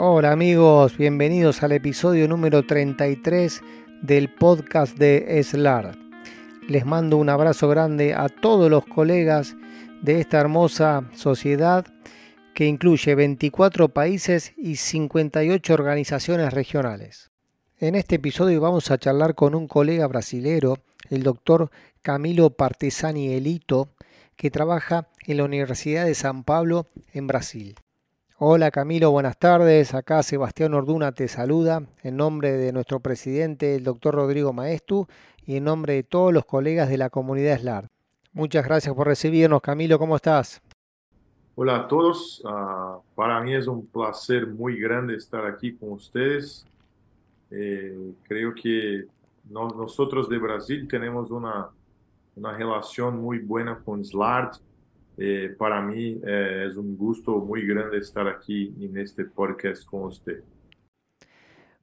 Hola amigos, bienvenidos al episodio número 33 del podcast de SLAR. Les mando un abrazo grande a todos los colegas de esta hermosa sociedad que incluye 24 países y 58 organizaciones regionales. En este episodio vamos a charlar con un colega brasilero, el doctor Camilo Partesani Elito, que trabaja en la Universidad de San Pablo en Brasil. Hola Camilo, buenas tardes. Acá Sebastián Orduna te saluda en nombre de nuestro presidente, el doctor Rodrigo Maestu, y en nombre de todos los colegas de la comunidad SLAR. Muchas gracias por recibirnos. Camilo, ¿cómo estás? Hola a todos. Uh, para mí es un placer muy grande estar aquí con ustedes. Eh, creo que no, nosotros de Brasil tenemos una, una relación muy buena con SLART eh, para mí eh, es un gusto muy grande estar aquí en este podcast con usted.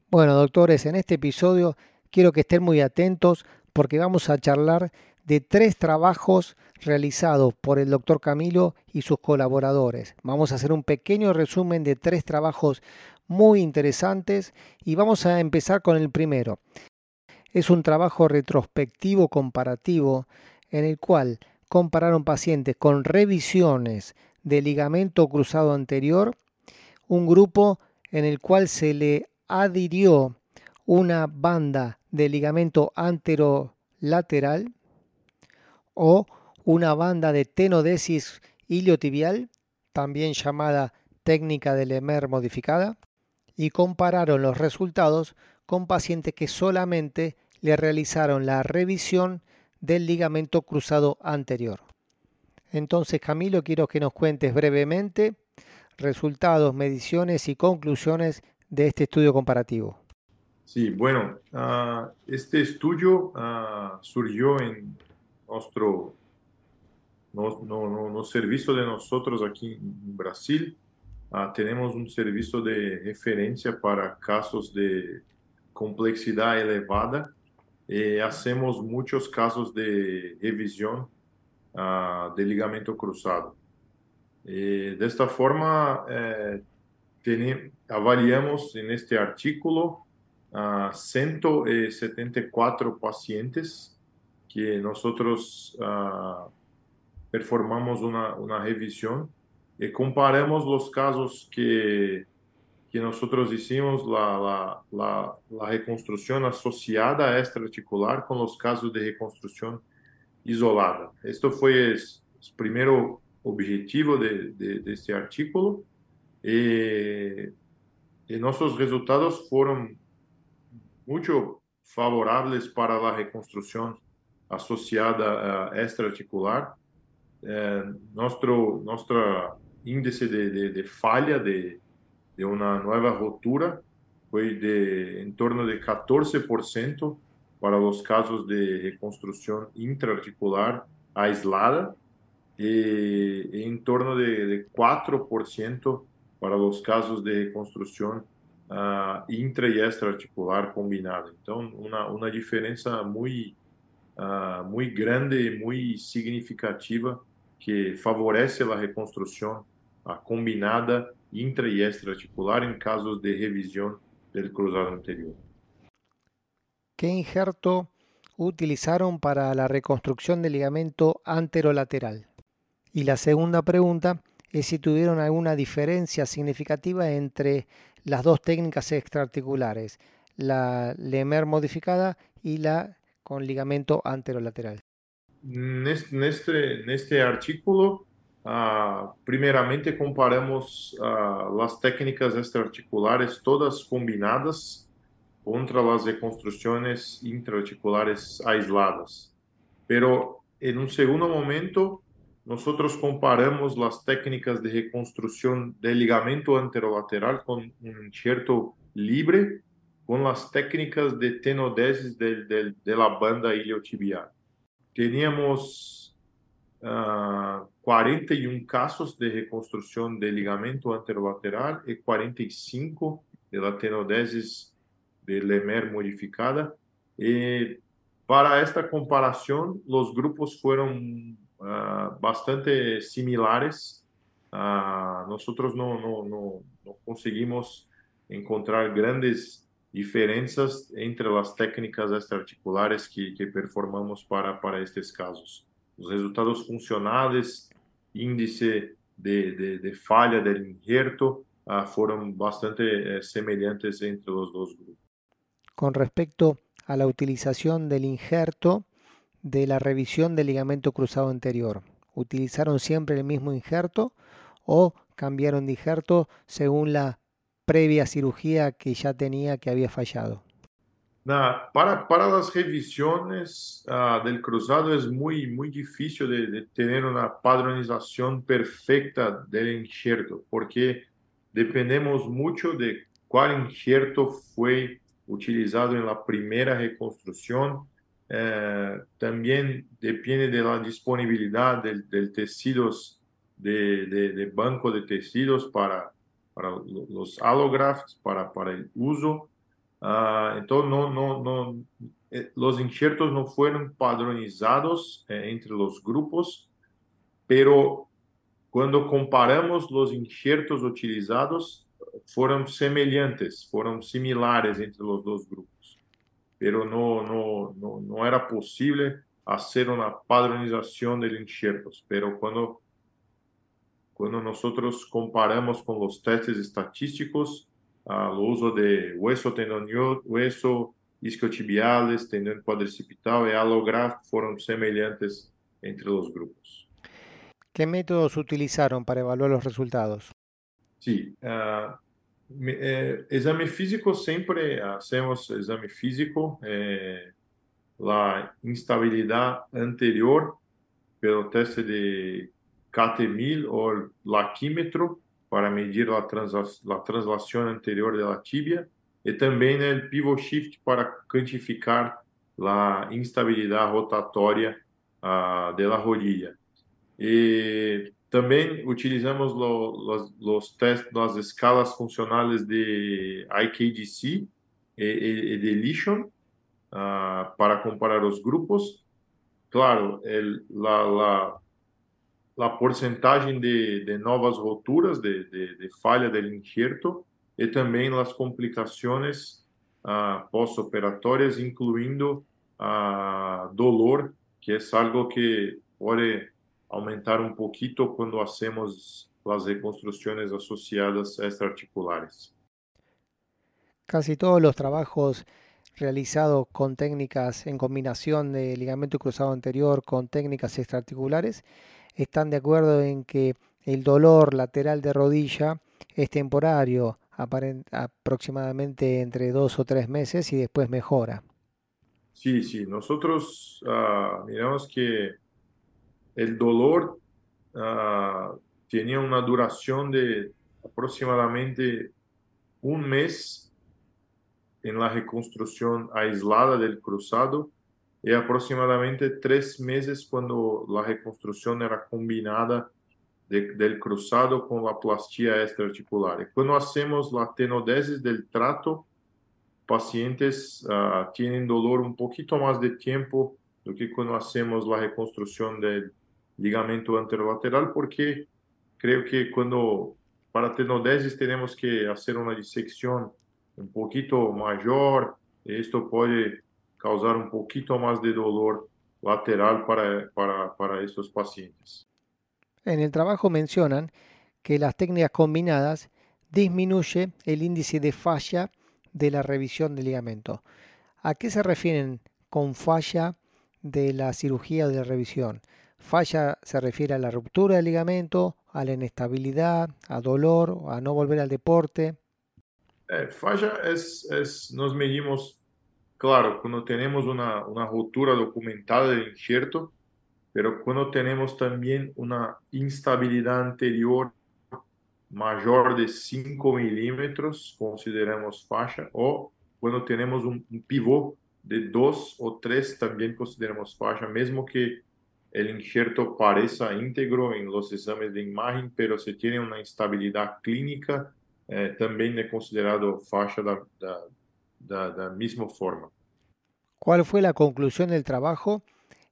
Bueno, doctores, en este episodio quiero que estén muy atentos porque vamos a charlar de tres trabajos realizados por el doctor Camilo y sus colaboradores. Vamos a hacer un pequeño resumen de tres trabajos muy interesantes y vamos a empezar con el primero. Es un trabajo retrospectivo comparativo en el cual compararon pacientes con revisiones de ligamento cruzado anterior, un grupo en el cual se le adhirió una banda de ligamento anterolateral o una banda de tenodesis iliotibial, también llamada técnica de Lemer modificada, y compararon los resultados con pacientes que solamente le realizaron la revisión del ligamento cruzado anterior. Entonces, Camilo, quiero que nos cuentes brevemente resultados, mediciones y conclusiones de este estudio comparativo. Sí, bueno, uh, este estudio uh, surgió en nuestro no, no, no, servicio de nosotros aquí en Brasil. Uh, tenemos un servicio de referencia para casos de complejidad elevada eh, hacemos muchos casos de revisión uh, de ligamento cruzado. Eh, de esta forma, eh, avaliamos en este artículo a 174 pacientes que nosotros uh, performamos una, una revisión y comparamos los casos que que nosotros hicimos la, la, la, la reconstrucción asociada a extraarticular casos de reconstrucción isolada. Esto fue el, primer objetivo de, de, de este artículo y, y nuestros resultados fueron mucho favorables para la reconstrucción asociada a extraarticular. Eh, nuestro, nuestro índice de, de, de falla de, de una nueva rotura fue de en torno de 14% para los casos de reconstrucción intraarticular aislada y en torno de, de 4% para los casos de reconstrucción uh, intra y extraarticular combinada. Entonces, una, una diferencia muy, uh, muy grande y muy significativa que favorece la reconstrucción uh, combinada intra y extraarticular en casos de revisión del cruzado anterior. ¿Qué injerto utilizaron para la reconstrucción del ligamento anterolateral? Y la segunda pregunta es si tuvieron alguna diferencia significativa entre las dos técnicas extraarticulares, la Lemer modificada y la con ligamento anterolateral. En este, en este artículo Uh, primeiramente, comparamos uh, as técnicas extraarticulares todas combinadas contra as reconstruções intraarticulares aisladas. Pero, em um segundo momento, nós comparamos as técnicas de reconstrução de ligamento anterolateral com um enxerto livre com as técnicas de tenodesis de, de, de la banda iliotibial. Teníamos uh, ah, 41 casos de reconstrução de ligamento anterolateral e 45 de la tenodesis de Lemer modificada. E para esta comparação, os grupos foram uh, bastante similares. Uh, nós não, não, não, não conseguimos encontrar grandes diferencias entre las técnicas extraarticulares que, que performamos para, para estes casos. Os resultados funcionales, índice de, de, del injerto, uh, fueron bastante eh, semelhantes entre los dos grupos. Con respecto a la utilización del injerto de la revisión del ligamento cruzado anterior, ¿utilizaron siempre el mismo injerto o cambiaron de injerto según la previa cirugía que ya tenía que había fallado? Para, para las revisiones uh, del cruzado es muy, muy difícil de, de, tener una padronización perfecta del injerto, porque dependemos mucho de cuál injerto fue utilizado en la primera reconstrucción. Eh, también depende de la disponibilidad del, del tejidos, de, de, de banco de tejidos para para los allografts, para, para el uso. Uh, entonces, no, no, no, eh, los injertos no fueron padronizados eh, entre los grupos, pero cuando comparamos los injertos utilizados, fueron semejantes, fueron similares entre los dos grupos, pero no, no, no, no era posible hacer una padronización de injertos, pero cuando cuando nosotros comparamos con los testes estadísticos, uh, uso de hueso tendonioso, hueso isquiotibiales, tendón cuadricipital y allograft fueron semejantes entre los grupos. ¿Qué métodos utilizaron para evaluar los resultados? Sí, uh, eh, exame físico siempre hacemos exame físico, eh, la instabilidad anterior, pero teste de KT1000 o laquímetro para medir la, trans, la translación anterior de la tibia y también el pivot shift para cuantificar la instabilidad rotatoria uh, de la rodilla. Y también utilizamos lo, los, los test, las escalas funcionales de IKGC y, y de Lesion uh, para comparar los grupos. Claro, el, la, la a porcentagem de, de novas roturas, de, de, de, falha do injerto e também as complicações uh, pós-operatórias, incluindo uh, dolor, que é algo que pode aumentar um pouquinho quando hacemos as reconstruções associadas extraarticulares. Casi todos los trabajos realizados con técnicas en combinación de ligamento cruzado anterior con técnicas extraarticulares están de acuerdo en que el dolor lateral de rodilla es temporario, aproximadamente entre dos o tres meses y después mejora. Sí, sí, nosotros uh, miramos que el dolor uh, tenía una duración de aproximadamente un mes en la reconstrucción aislada del cruzado y aproximadamente tres meses cuando la reconstrucción era combinada de, del cruzado con la plastía extraarticular. Y cuando hacemos la tenodesis del trato, pacientes uh, tienen dolor un poquito más de tiempo do que cuando hacemos la reconstrucción del ligamento anterolateral, porque creo que cuando para tenodesis tenemos que hacer una disección un poquito mayor, esto puede causar un poquito más de dolor lateral para, para, para estos pacientes. En el trabajo mencionan que las técnicas combinadas disminuye el índice de falla de la revisión del ligamento. ¿A qué se refieren con falla de la cirugía o de la revisión? Falla se refiere a la ruptura del ligamento, a la inestabilidad, a dolor, a no volver al deporte. Eh, falla es, es, nos medimos Claro, cuando tenemos una, una rotura documentada del injerto, pero cuando tenemos también una instabilidad anterior mayor de 5 milímetros, consideramos fascia, o cuando tenemos un, un pivot de 2 o 3, también consideramos fascia, mesmo que el injerto parezca íntegro en los exámenes de imagen, pero si tiene una instabilidad clínica, eh, también es considerado fascia da, da, da, da misma forma. ¿Cuál fue la conclusión del trabajo?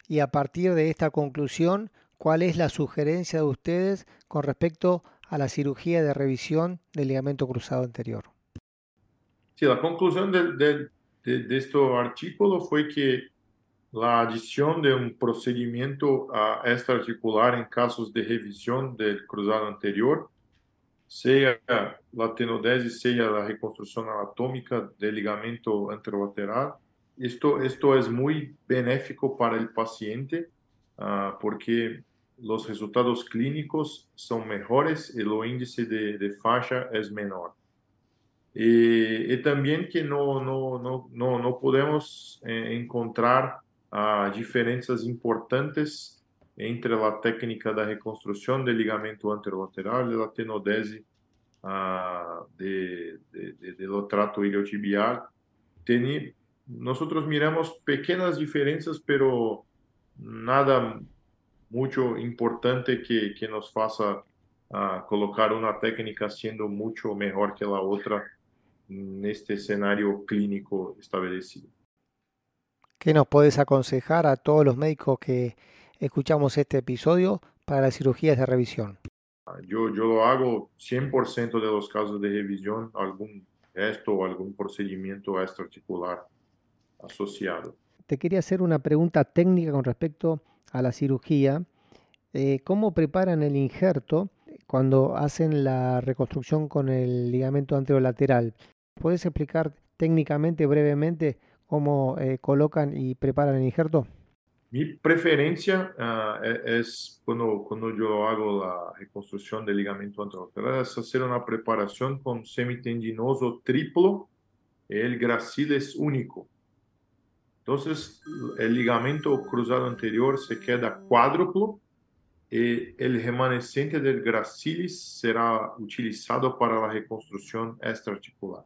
Y a partir de esta conclusión, ¿cuál es la sugerencia de ustedes con respecto a la cirugía de revisión del ligamento cruzado anterior? Sí, la conclusión de, de, de, este artículo fue que la adición de un procedimiento a extraarticular en casos de revisión del cruzado anterior, sea la tenodesis, sea la reconstrucción anatómica del ligamento anterolateral, esto, esto es muy benéfico para el paciente uh, porque los resultados clínicos son mejores y el índice de, de falla es menor. Y, y, también que no, no, no, no, no podemos eh, encontrar uh, diferencias importantes entre la técnica de reconstrucción del ligamento anterolateral y la tenodese uh, de, de, del trato iliotibial. Nosotros miramos pequeñas diferencias, pero nada mucho importante que, que nos faça uh, colocar una técnica siendo mucho mejor que la otra en este escenario clínico establecido. ¿Qué nos puedes aconsejar a todos los médicos que escuchamos este episodio para las cirugías de revisión? Yo, yo lo hago 100% de los casos de revisión, algún gesto o algún procedimiento extraarticular asociado. Te quería hacer una pregunta técnica con respecto a la cirugía. Eh, ¿Cómo preparan el injerto cuando hacen la reconstrucción con el ligamento anterolateral? ¿Puedes explicar técnicamente, brevemente, cómo eh, colocan y preparan el injerto? Mi preferencia uh, es cuando, cuando yo hago la reconstrucción del ligamento anterolateral es hacer una preparación con semitendinoso triplo, el gracilis único. Entonces, el ligamento cruzado anterior se queda cuádruplo y el remanescente del gracilis será utilizado para la reconstrucción extraarticular.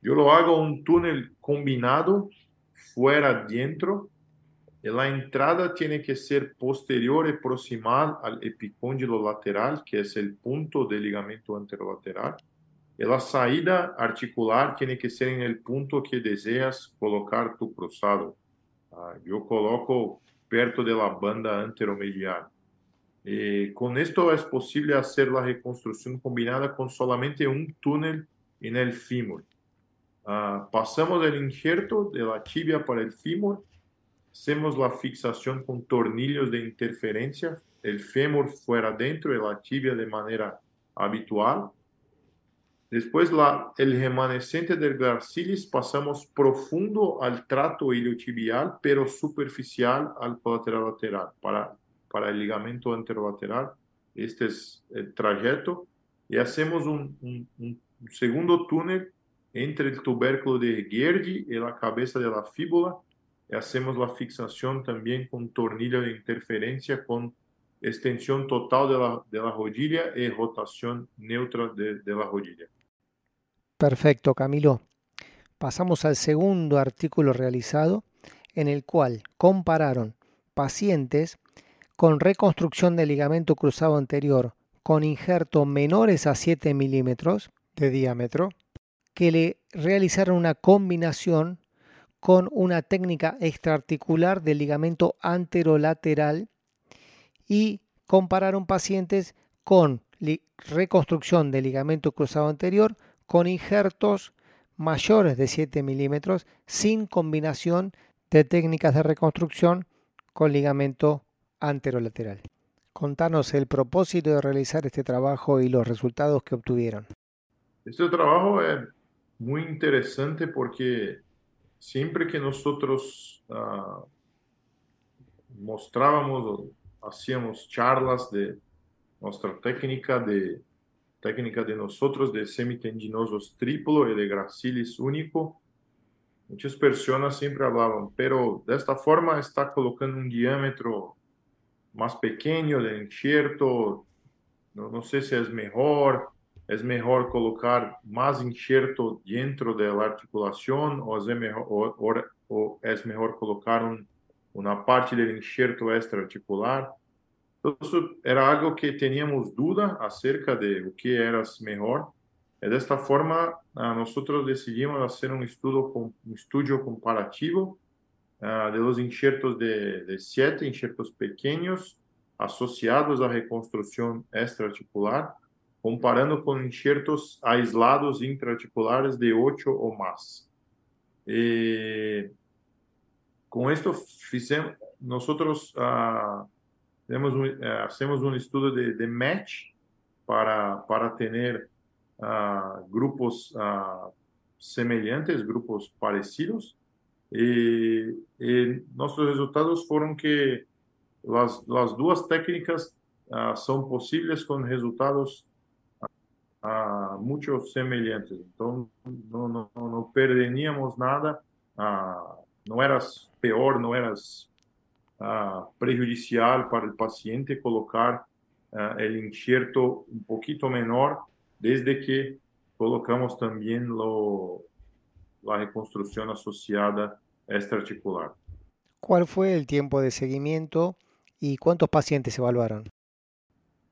Yo lo hago un túnel combinado fuera dentro la entrada tiene que ser posterior y proximal al epicóndilo lateral, que es el punto del ligamento anterolateral y la saída articular tiene que ser en el punto que deseas colocar tu cruzado. Uh, yo coloco perto de la banda anteromedial. Y con esto es posible hacer la reconstrucción combinada con solamente un túnel en el fémur. Uh, pasamos el injerto de la tibia para el fémur, hacemos la fixación con tornillos de interferencia, el fémur fuera dentro y la tibia de manera habitual Después la, el remanescente del gracilis pasamos profundo al trato iliotibial, pero superficial al colateral lateral. Para, para el ligamento anterolateral, este es el trayecto. Y hacemos un, un, un segundo túnel entre el tubérculo de Gergi y la cabeza de la fíbula. Hacemos la fixación también con tornillo de interferencia con extensión total de la, de la rodilla y rotación neutra de, de la rodilla. Perfecto, Camilo. Pasamos al segundo artículo realizado en el cual compararon pacientes con reconstrucción del ligamento cruzado anterior con injerto menores a 7 milímetros de diámetro que le realizaron una combinación con una técnica extraarticular del ligamento anterolateral y compararon pacientes con reconstrucción del ligamento cruzado anterior con injertos mayores de 7 milímetros sin combinación de técnicas de reconstrucción con ligamento anterolateral. Contanos el propósito de realizar este trabajo y los resultados que obtuvieron. Este trabajo es muy interesante porque siempre que nosotros uh, mostrábamos o hacíamos charlas de nuestra técnica de técnica de nosotros de semitendinosos triplo y de gracilis único. Muchas personas siempre hablaban, pero de esta forma está colocando un diámetro más pequeño de injerto. No, no sé si es mejor, es mejor colocar más injerto dentro de la articulación o es mejor, o, o, o es mejor colocar un, una parte del injerto extraarticular. Eso era algo que teníamos duda acerca de lo que era mejor. Y de esta forma, nosotros decidimos hacer un estudio, un estudio comparativo de los injertos de, de siete injertos pequeños asociados a reconstrucción extraarticular comparando con injertos aislados intraarticulares de 8 o más. Eh, con esto nosotros uh, tenemos un, uh, hacemos un estudio de, de, match para, para tener uh, grupos semejantes, grupos parecidos. Y, y, nuestros resultados fueron que las, las dos técnicas son posibles con resultados uh, muito semelhantes. Então, não, não, não perderíamos nada, uh, não eras pior, não eras uh, prejudicial para o paciente colocar uh, o enxerto um pouquinho menor, desde que colocamos também lo, a reconstrução associada extraarticular. Qual foi o tempo de seguimento e quantos pacientes se evaluaram?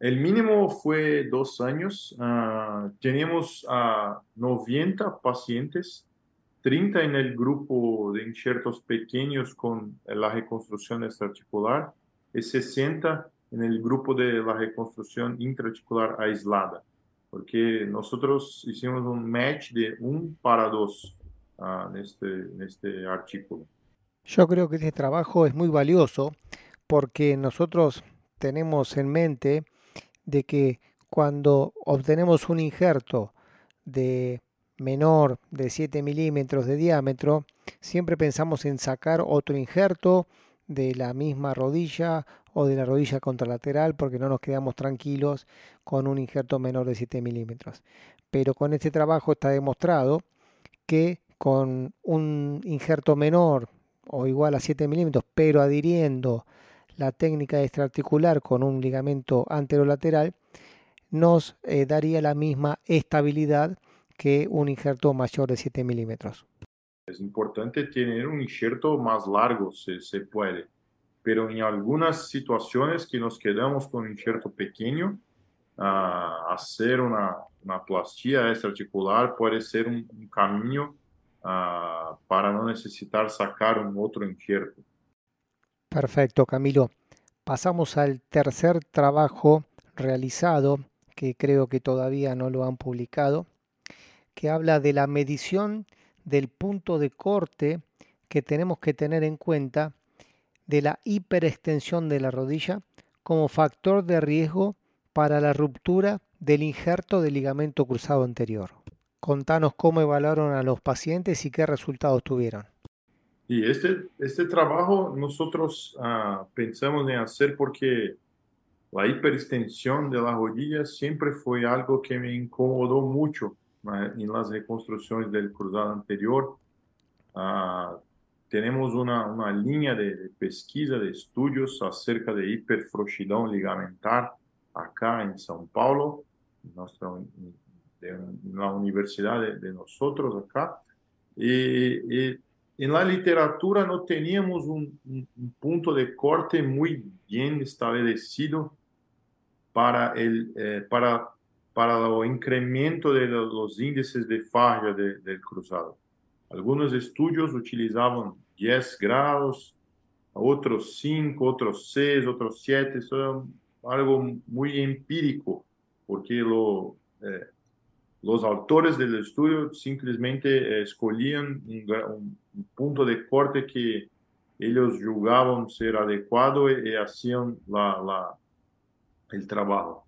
El mínimo fue dos años. Uh, teníamos a uh, 90 pacientes, 30 en el grupo de injertos pequeños con la reconstrucción extraarticular y 60 en el grupo de la reconstrucción intraarticular aislada, porque nosotros hicimos un match de 1 para 2 uh, en, este, en este artículo. Yo creo que este trabajo es muy valioso porque nosotros tenemos en mente de que cuando obtenemos un injerto de menor de 7 milímetros de diámetro, siempre pensamos en sacar otro injerto de la misma rodilla o de la rodilla contralateral porque no nos quedamos tranquilos con un injerto menor de 7 milímetros. Pero con este trabajo está demostrado que con un injerto menor o igual a 7 milímetros, pero adhiriendo la técnica extraarticular con un ligamento anterolateral nos eh, daría la misma estabilidad que un injerto mayor de 7 milímetros. Es importante tener un injerto más largo si se puede, pero en algunas situaciones que nos quedamos con un injerto pequeño, uh, hacer una, una plastía extraarticular puede ser un, un camino uh, para no necesitar sacar un otro injerto. Perfecto, Camilo. Pasamos al tercer trabajo realizado, que creo que todavía no lo han publicado, que habla de la medición del punto de corte que tenemos que tener en cuenta de la hiperextensión de la rodilla como factor de riesgo para la ruptura del injerto del ligamento cruzado anterior. Contanos cómo evaluaron a los pacientes y qué resultados tuvieron. Y este, este trabajo nosotros uh, pensamos en hacer porque la hiperextensión de la rodilla siempre fue algo que me incomodó mucho en las reconstrucciones del cruzado anterior. Uh, tenemos una, una línea de, de, pesquisa, de estudios acerca de hiperfrouxidão ligamentar acá en São Paulo, nuestra, en la universidad de, de nosotros acá. Y, y en la literatura no teníamos un, un, un, punto de corte muy bien establecido para el, eh, para, para el incremento de los índices de falla de, del cruzado. Algunos estudios utilizaban 10 grados, otros 5, otros 6, otros 7, eso es algo muy empírico, porque lo, eh, los autores del estudio simplemente eh, escogían un, un, punto de corte que ellos julgaban ser adecuado y, y hacían la, el trabajo.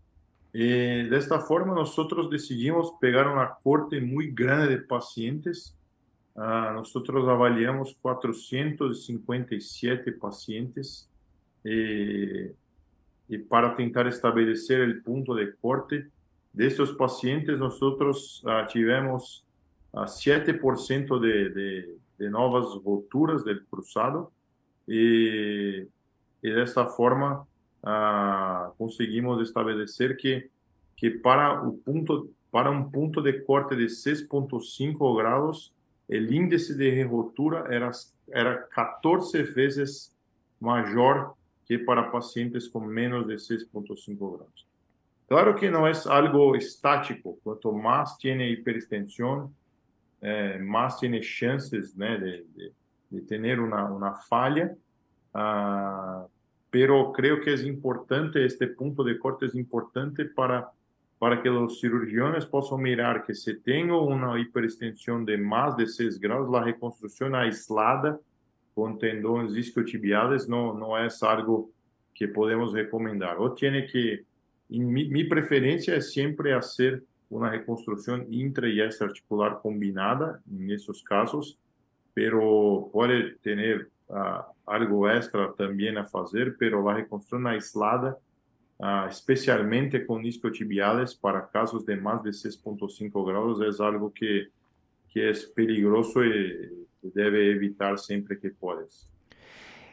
Y de esta forma nosotros decidimos pegar una corte muy grande de pacientes. Uh, nosotros avaliamos 457 pacientes y, y para tentar establecer el punto de corte de estos pacientes, nosotros uh, tivemos uh, 7% de, de, de, novas roturas del cruzado y, y de esta forma uh, conseguimos establecer que, que para, o punto, para un punto de corte de 6.5 grados, el índice de rotura era, era 14 veces mayor que para pacientes con menos de 6.5 grados. Claro que no es algo estático, cuanto más tiene hiperextensión, eh, más tiene chances ¿no? de, de, de, tener una, una falla, pero creo que es importante, este punto de corte es importante para para que los cirujanos puedan mirar que si tengo una hiperextensión de más de 6 grados, la reconstrucción aislada con tendones isquiotibiales no, no es algo que podemos recomendar. O tiene que, mi, mi preferencia es siempre hacer una reconstrucción intra y extraarticular combinada en esos casos, pero puede tener uh, algo extra también a hacer, pero la reconstrucción aislada, uh, especialmente con isquiotibiales para casos de más de 6.5 grados, es algo que, que es peligroso y debe evitar siempre que puedes.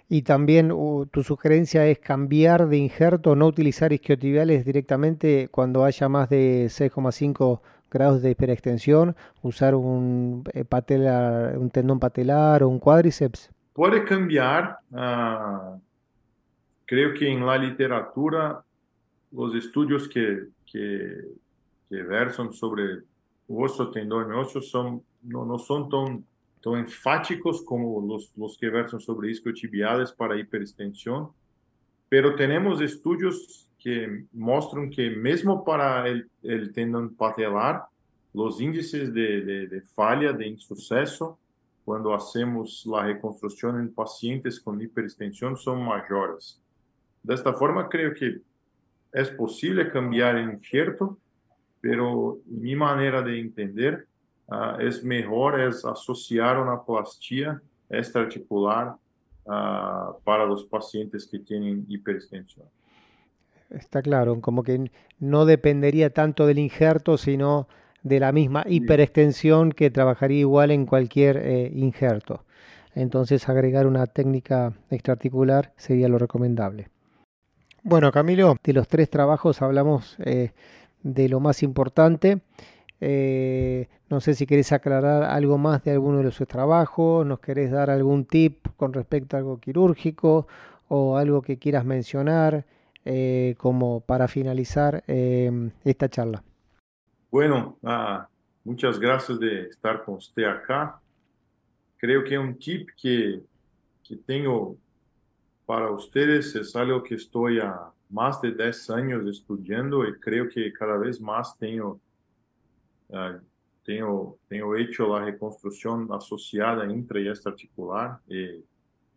Y también uh, tu sugerencia es cambiar de injerto, no utilizar isquiotibiales directamente cuando haya más de 6,5 grados de hiperextensión, usar un, eh, patelar, un tendón patelar o un cuádriceps. Puede cambiar. Uh, creo que en la literatura los estudios que, que, que versan sobre osso, tendón y osso son, no, no son tan tão enfáticos como los, los que versan sobre isquiotibiales para hiperextensión, pero tenemos estudios que muestran que mesmo para el, el tendón patelar, los índices de, de, de falla, de insuceso, cuando hacemos la reconstrucción en pacientes con hiperextensión son mayores. De esta forma, creo que es posible cambiar el injerto, pero mi manera de entender uh, es mejor es asociar una plastía extraarticular uh, para los pacientes que tienen hiperextensión. Está claro, como que no dependería tanto del injerto, sino de la misma hiperextensión que trabajaría igual en cualquier eh, injerto. Entonces agregar una técnica extraarticular sería lo recomendable. Bueno, Camilo, de los tres trabajos hablamos eh, de lo más importante. Eh, no sé si querés aclarar algo más de alguno de los trabajos, nos querés dar algún tip con respecto a algo quirúrgico o algo que quieras mencionar eh, como para finalizar eh, esta charla. Bueno, ah, muchas gracias de estar con usted acá. Creo que un tip que, que tengo para ustedes es algo que estoy a más de 10 años estudiando y creo que cada vez más tengo tenho, tenho hecho a reconstrução associada intra y extraarticular y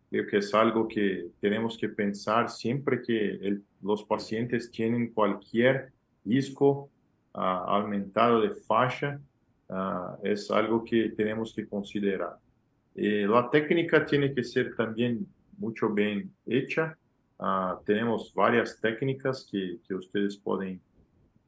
creo que es algo que tenemos que pensar siempre que el, los pacientes tienen cualquier disco uh, aumentado de fascia, uh, es algo que tenemos que considerar. Y la técnica tiene que ser también mucho bien hecha. tenemos varias técnicas que, que ustedes pueden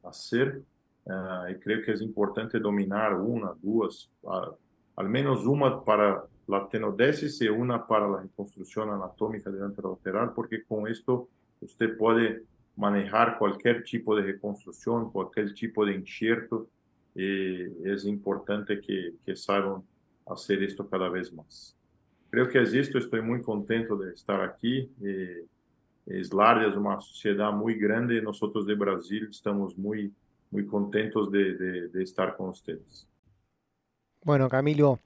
hacer. Uh, e creio que é importante dominar uma, duas, uh, al menos uma para a tenodesis e uma para a reconstrução anatómica do anterolateral, porque com isto você pode manejar qualquer tipo de reconstrução, qualquer tipo de enxerto, e é importante que, que saibam fazer isto cada vez mais. Creio que é isto, estou muito contente de estar aqui. E, Slardia uma sociedade muito grande, nós de Brasil estamos muito muy contentos de, estar con ustedes. Bueno, Camilo,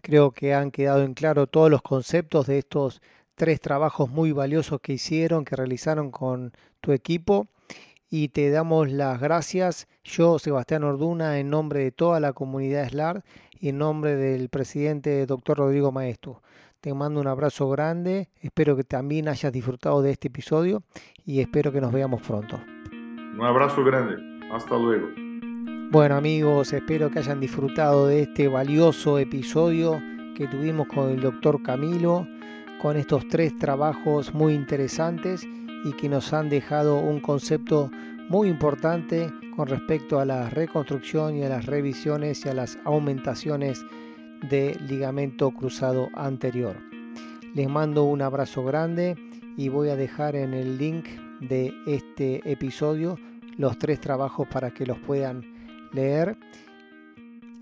creo que han quedado en claro todos los conceptos de estos tres trabajos muy valiosos que hicieron, que realizaron con tu equipo. Y te damos las gracias, yo, Sebastián Orduna, en nombre de toda la comunidad SLAR y en nombre del presidente doctor Rodrigo Maestro. Te mando un abrazo grande, espero que también hayas disfrutado de este episodio y espero que nos veamos pronto. Un abrazo grande. Hasta luego. Bueno amigos, espero que hayan disfrutado de este valioso episodio que tuvimos con el doctor Camilo, con estos tres trabajos muy interesantes y que nos han dejado un concepto muy importante con respecto a la reconstrucción y a las revisiones y a las aumentaciones de ligamento cruzado anterior. Les mando un abrazo grande y voy a dejar en el link de este episodio los tres trabajos para que los puedan leer.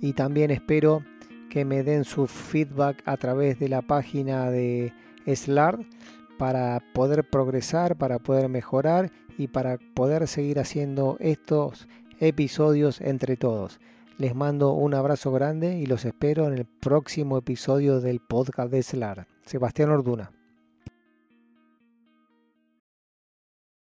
Y también espero que me den su feedback a través de la página de SLAR para poder progresar, para poder mejorar y para poder seguir haciendo estos episodios entre todos. Les mando un abrazo grande y los espero en el próximo episodio del podcast de SLAR. Sebastián Orduna.